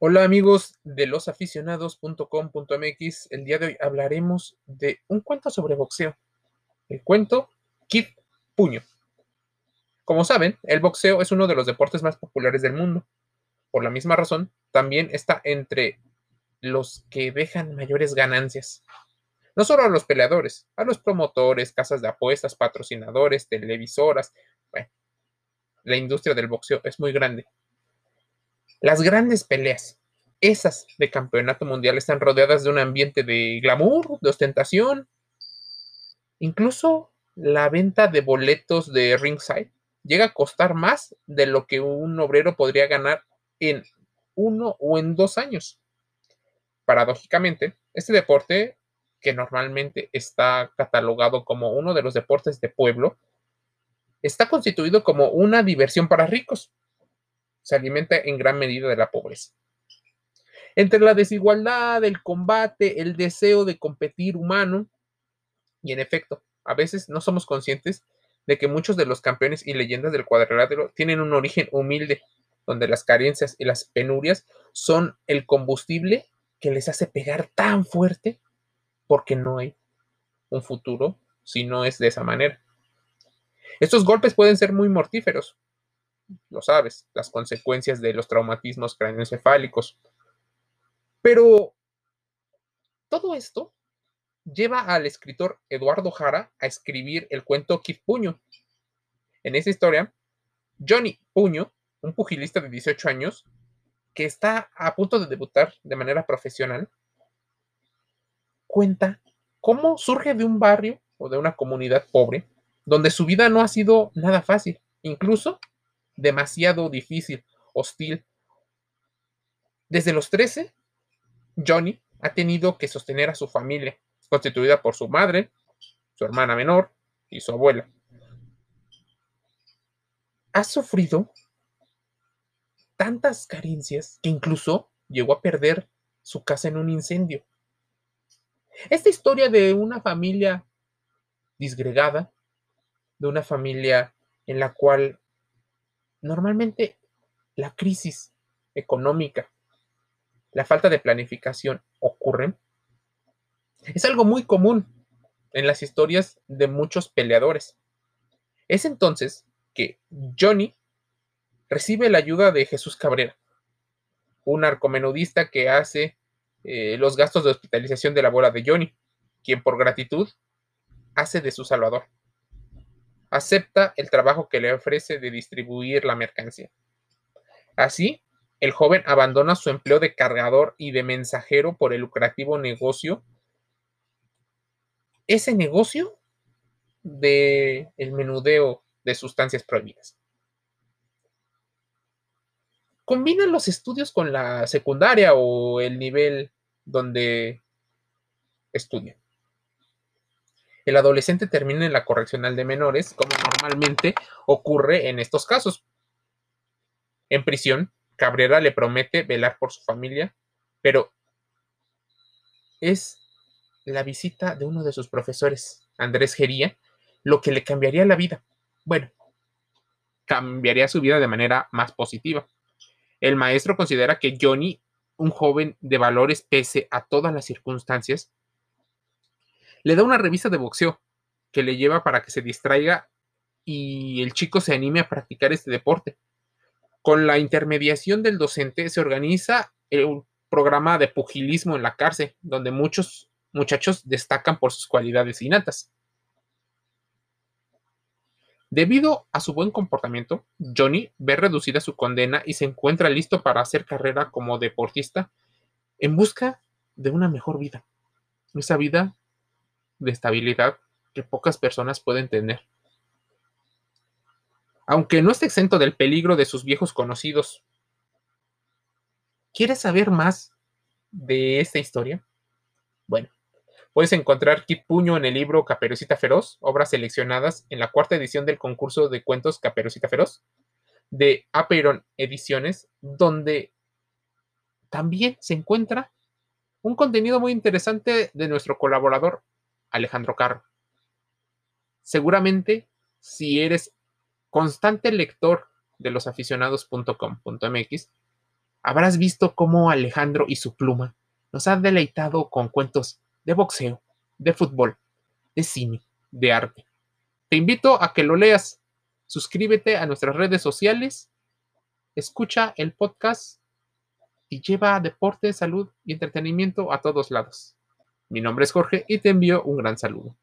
Hola amigos de losaficionados.com.mx. El día de hoy hablaremos de un cuento sobre boxeo. El cuento Kid Puño. Como saben, el boxeo es uno de los deportes más populares del mundo. Por la misma razón, también está entre los que dejan mayores ganancias. No solo a los peleadores, a los promotores, casas de apuestas, patrocinadores, televisoras. Bueno, la industria del boxeo es muy grande las grandes peleas, esas de campeonato mundial, están rodeadas de un ambiente de glamour, de ostentación. Incluso la venta de boletos de ringside llega a costar más de lo que un obrero podría ganar en uno o en dos años. Paradójicamente, este deporte, que normalmente está catalogado como uno de los deportes de pueblo, está constituido como una diversión para ricos se alimenta en gran medida de la pobreza. Entre la desigualdad, el combate, el deseo de competir humano, y en efecto, a veces no somos conscientes de que muchos de los campeones y leyendas del cuadrilátero tienen un origen humilde, donde las carencias y las penurias son el combustible que les hace pegar tan fuerte porque no hay un futuro si no es de esa manera. Estos golpes pueden ser muy mortíferos, lo sabes, las consecuencias de los traumatismos craneoencefálicos. Pero todo esto lleva al escritor Eduardo Jara a escribir el cuento Kid Puño. En esa historia, Johnny Puño, un pugilista de 18 años, que está a punto de debutar de manera profesional, cuenta cómo surge de un barrio o de una comunidad pobre, donde su vida no ha sido nada fácil. Incluso demasiado difícil, hostil. Desde los 13, Johnny ha tenido que sostener a su familia, constituida por su madre, su hermana menor y su abuela. Ha sufrido tantas carencias que incluso llegó a perder su casa en un incendio. Esta historia de una familia disgregada, de una familia en la cual Normalmente la crisis económica, la falta de planificación ocurren. Es algo muy común en las historias de muchos peleadores. Es entonces que Johnny recibe la ayuda de Jesús Cabrera, un arcomenudista que hace eh, los gastos de hospitalización de la bola de Johnny, quien por gratitud hace de su salvador acepta el trabajo que le ofrece de distribuir la mercancía. Así, el joven abandona su empleo de cargador y de mensajero por el lucrativo negocio. Ese negocio de el menudeo de sustancias prohibidas. Combina los estudios con la secundaria o el nivel donde estudia el adolescente termina en la correccional de menores, como normalmente ocurre en estos casos. En prisión, Cabrera le promete velar por su familia, pero es la visita de uno de sus profesores, Andrés Gería, lo que le cambiaría la vida. Bueno, cambiaría su vida de manera más positiva. El maestro considera que Johnny, un joven de valores pese a todas las circunstancias, le da una revista de boxeo que le lleva para que se distraiga y el chico se anime a practicar este deporte. Con la intermediación del docente se organiza el programa de pugilismo en la cárcel, donde muchos muchachos destacan por sus cualidades innatas. Debido a su buen comportamiento, Johnny ve reducida su condena y se encuentra listo para hacer carrera como deportista en busca de una mejor vida. Esa vida de estabilidad que pocas personas pueden tener. Aunque no esté exento del peligro de sus viejos conocidos. ¿Quieres saber más de esta historia? Bueno, puedes encontrar Kit Puño en el libro Caperucita Feroz, obras seleccionadas en la cuarta edición del concurso de cuentos Caperucita Feroz de Aperon Ediciones, donde también se encuentra un contenido muy interesante de nuestro colaborador Alejandro Carro. Seguramente, si eres constante lector de losaficionados.com.mx, habrás visto cómo Alejandro y su pluma nos han deleitado con cuentos de boxeo, de fútbol, de cine, de arte. Te invito a que lo leas. Suscríbete a nuestras redes sociales, escucha el podcast y lleva deporte, salud y entretenimiento a todos lados. Mi nombre es Jorge y te envío un gran saludo.